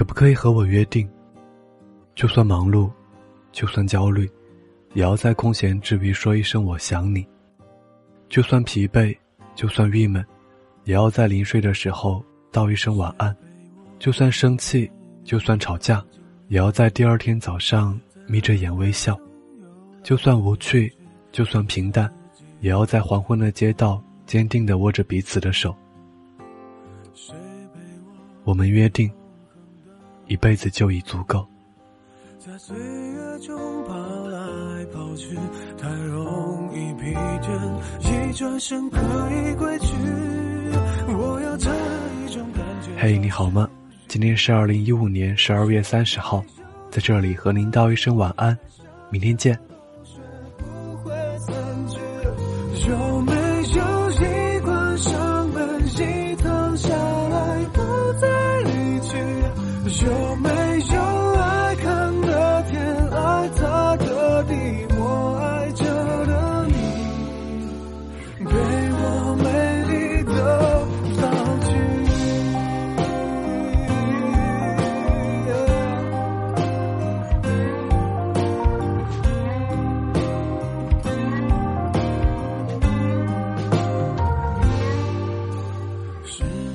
可不可以和我约定？就算忙碌，就算焦虑，也要在空闲之余说一声我想你。就算疲惫，就算郁闷，也要在临睡的时候道一声晚安。就算生气，就算吵架，也要在第二天早上眯着眼微笑。就算无趣，就算平淡，也要在黄昏的街道坚定地握着彼此的手。我们约定，一辈子就已足够。在岁月中跑来跑去，太容易疲倦，一转身可以归去。我要这一种感觉。嘿，你好吗？今天是二零一五年十二月三十号，在这里和您道一声晚安，明天见。有没有有没有爱看的天爱踏的地我爱着的你。给我美丽的道具是